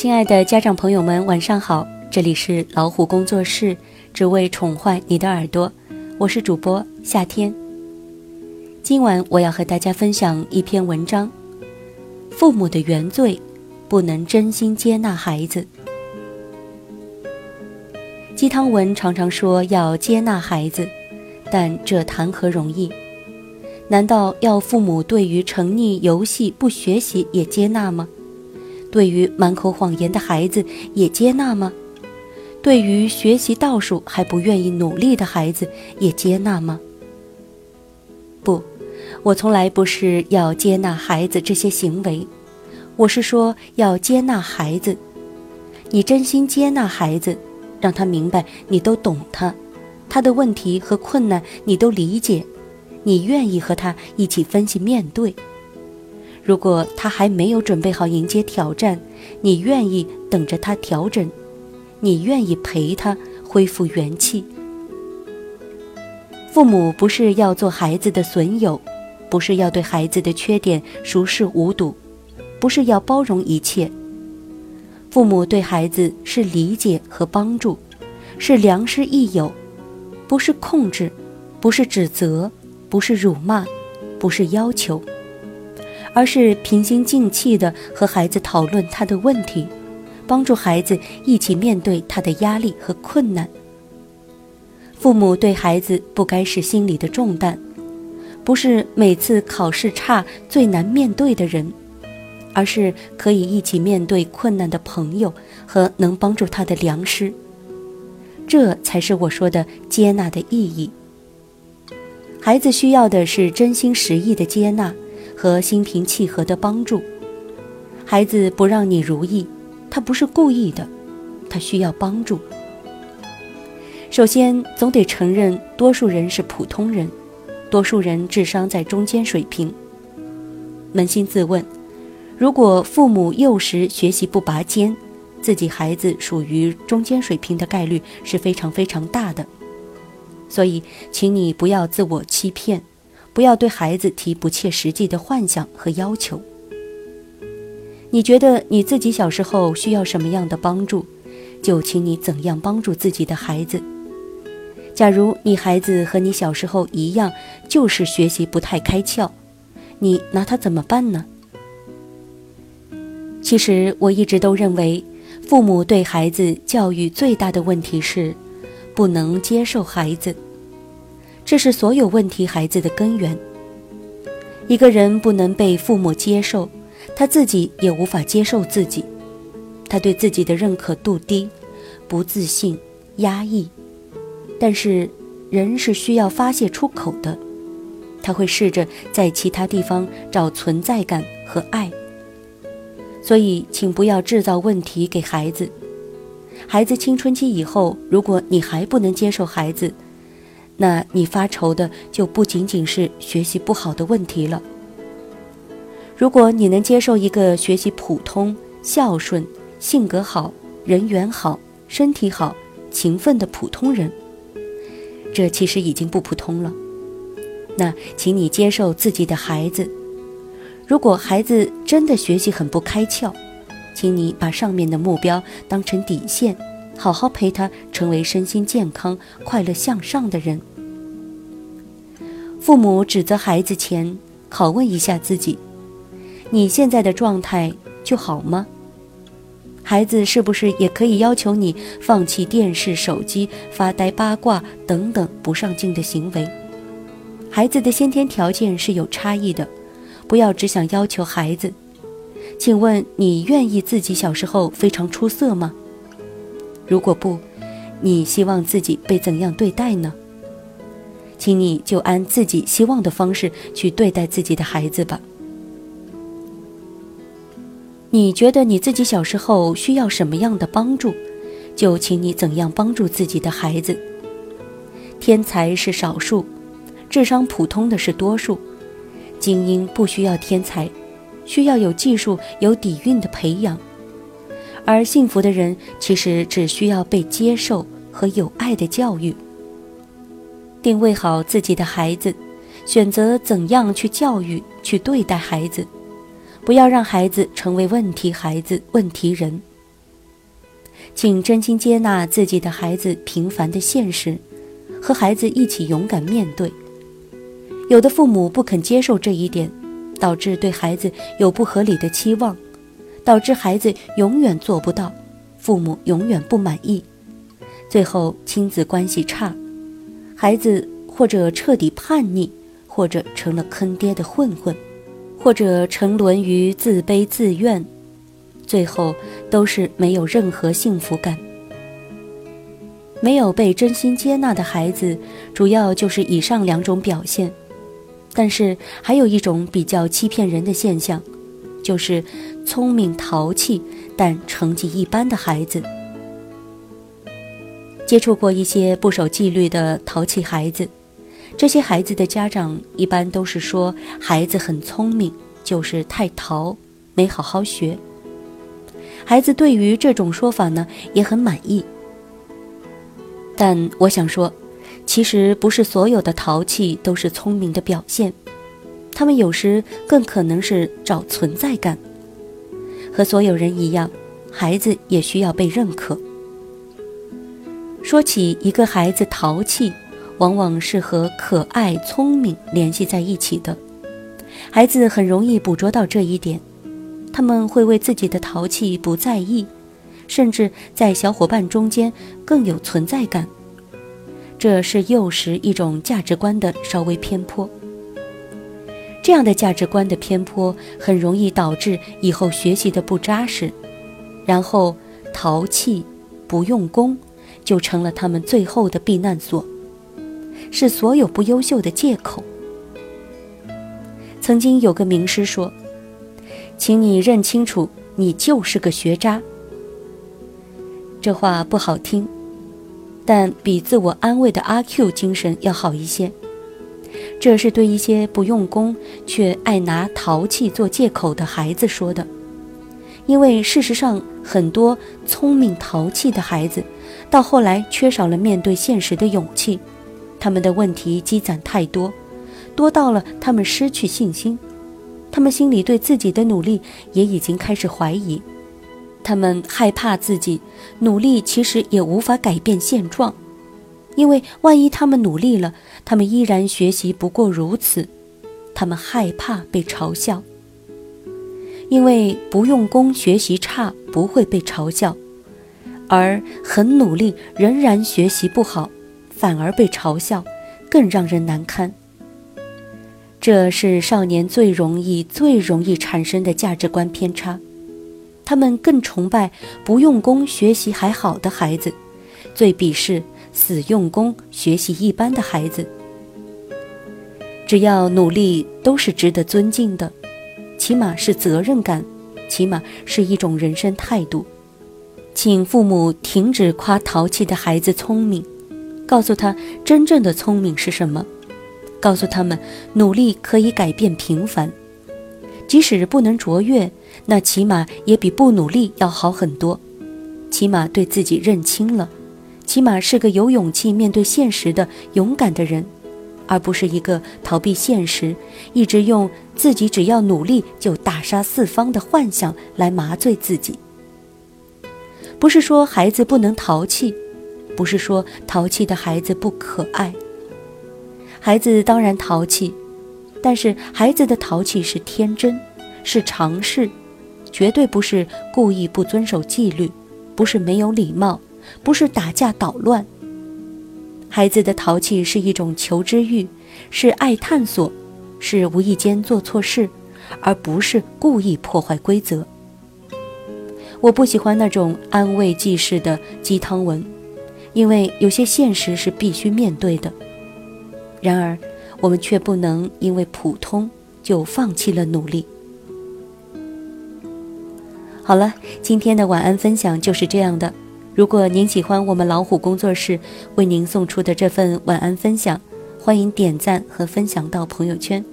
亲爱的家长朋友们，晚上好！这里是老虎工作室，只为宠坏你的耳朵，我是主播夏天。今晚我要和大家分享一篇文章：父母的原罪，不能真心接纳孩子。鸡汤文常常说要接纳孩子，但这谈何容易？难道要父母对于沉溺游戏不学习也接纳吗？对于满口谎言的孩子也接纳吗？对于学习倒数还不愿意努力的孩子也接纳吗？不，我从来不是要接纳孩子这些行为，我是说要接纳孩子。你真心接纳孩子，让他明白你都懂他，他的问题和困难你都理解，你愿意和他一起分析面对。如果他还没有准备好迎接挑战，你愿意等着他调整，你愿意陪他恢复元气。父母不是要做孩子的损友，不是要对孩子的缺点熟视无睹，不是要包容一切。父母对孩子是理解和帮助，是良师益友，不是控制，不是指责，不是辱骂，不是要求。而是平心静气地和孩子讨论他的问题，帮助孩子一起面对他的压力和困难。父母对孩子不该是心里的重担，不是每次考试差最难面对的人，而是可以一起面对困难的朋友和能帮助他的良师。这才是我说的接纳的意义。孩子需要的是真心实意的接纳。和心平气和的帮助，孩子不让你如意，他不是故意的，他需要帮助。首先，总得承认，多数人是普通人，多数人智商在中间水平。扪心自问，如果父母幼时学习不拔尖，自己孩子属于中间水平的概率是非常非常大的。所以，请你不要自我欺骗。不要对孩子提不切实际的幻想和要求。你觉得你自己小时候需要什么样的帮助，就请你怎样帮助自己的孩子。假如你孩子和你小时候一样，就是学习不太开窍，你拿他怎么办呢？其实我一直都认为，父母对孩子教育最大的问题是，不能接受孩子。这是所有问题孩子的根源。一个人不能被父母接受，他自己也无法接受自己，他对自己的认可度低，不自信，压抑。但是，人是需要发泄出口的，他会试着在其他地方找存在感和爱。所以，请不要制造问题给孩子。孩子青春期以后，如果你还不能接受孩子，那你发愁的就不仅仅是学习不好的问题了。如果你能接受一个学习普通、孝顺、性格好、人缘好、身体好、勤奋的普通人，这其实已经不普通了。那请你接受自己的孩子。如果孩子真的学习很不开窍，请你把上面的目标当成底线。好好陪他成为身心健康、快乐向上的人。父母指责孩子前，拷问一下自己：你现在的状态就好吗？孩子是不是也可以要求你放弃电视、手机、发呆、八卦等等不上进的行为？孩子的先天条件是有差异的，不要只想要求孩子。请问你愿意自己小时候非常出色吗？如果不，你希望自己被怎样对待呢？请你就按自己希望的方式去对待自己的孩子吧。你觉得你自己小时候需要什么样的帮助，就请你怎样帮助自己的孩子。天才是少数，智商普通的是多数，精英不需要天才，需要有技术、有底蕴的培养。而幸福的人其实只需要被接受和有爱的教育。定位好自己的孩子，选择怎样去教育、去对待孩子，不要让孩子成为问题孩子、问题人。请真心接纳自己的孩子平凡的现实，和孩子一起勇敢面对。有的父母不肯接受这一点，导致对孩子有不合理的期望，导致孩子永远做不到，父母永远不满意，最后亲子关系差，孩子或者彻底叛逆，或者成了坑爹的混混，或者沉沦于自卑自怨。最后都是没有任何幸福感。没有被真心接纳的孩子，主要就是以上两种表现。但是还有一种比较欺骗人的现象，就是聪明淘气但成绩一般的孩子。接触过一些不守纪律的淘气孩子，这些孩子的家长一般都是说孩子很聪明，就是太淘，没好好学。孩子对于这种说法呢也很满意，但我想说，其实不是所有的淘气都是聪明的表现，他们有时更可能是找存在感。和所有人一样，孩子也需要被认可。说起一个孩子淘气，往往是和可爱、聪明联系在一起的，孩子很容易捕捉到这一点。他们会为自己的淘气不在意，甚至在小伙伴中间更有存在感。这是幼时一种价值观的稍微偏颇。这样的价值观的偏颇很容易导致以后学习的不扎实，然后淘气、不用功就成了他们最后的避难所，是所有不优秀的借口。曾经有个名师说。请你认清楚，你就是个学渣。这话不好听，但比自我安慰的阿 Q 精神要好一些。这是对一些不用功却爱拿淘气做借口的孩子说的。因为事实上，很多聪明淘气的孩子，到后来缺少了面对现实的勇气，他们的问题积攒太多，多到了他们失去信心。他们心里对自己的努力也已经开始怀疑，他们害怕自己努力其实也无法改变现状，因为万一他们努力了，他们依然学习不过如此，他们害怕被嘲笑，因为不用功学习差不会被嘲笑，而很努力仍然学习不好，反而被嘲笑，更让人难堪。这是少年最容易、最容易产生的价值观偏差，他们更崇拜不用功学习还好的孩子，最鄙视死用功学习一般的孩子。只要努力都是值得尊敬的，起码是责任感，起码是一种人生态度。请父母停止夸淘气的孩子聪明，告诉他真正的聪明是什么。告诉他们，努力可以改变平凡，即使不能卓越，那起码也比不努力要好很多。起码对自己认清了，起码是个有勇气面对现实的勇敢的人，而不是一个逃避现实，一直用自己只要努力就大杀四方的幻想来麻醉自己。不是说孩子不能淘气，不是说淘气的孩子不可爱。孩子当然淘气，但是孩子的淘气是天真，是尝试，绝对不是故意不遵守纪律，不是没有礼貌，不是打架捣乱。孩子的淘气是一种求知欲，是爱探索，是无意间做错事，而不是故意破坏规则。我不喜欢那种安慰剂式的鸡汤文，因为有些现实是必须面对的。然而，我们却不能因为普通就放弃了努力。好了，今天的晚安分享就是这样的。如果您喜欢我们老虎工作室为您送出的这份晚安分享，欢迎点赞和分享到朋友圈。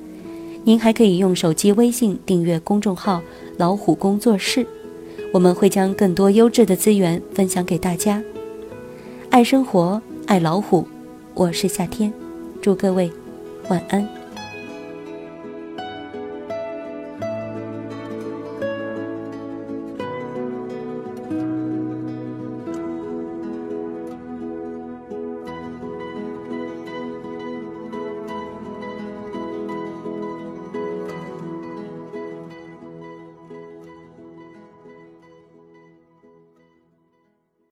您还可以用手机微信订阅公众号“老虎工作室”，我们会将更多优质的资源分享给大家。爱生活，爱老虎，我是夏天。祝各位晚安。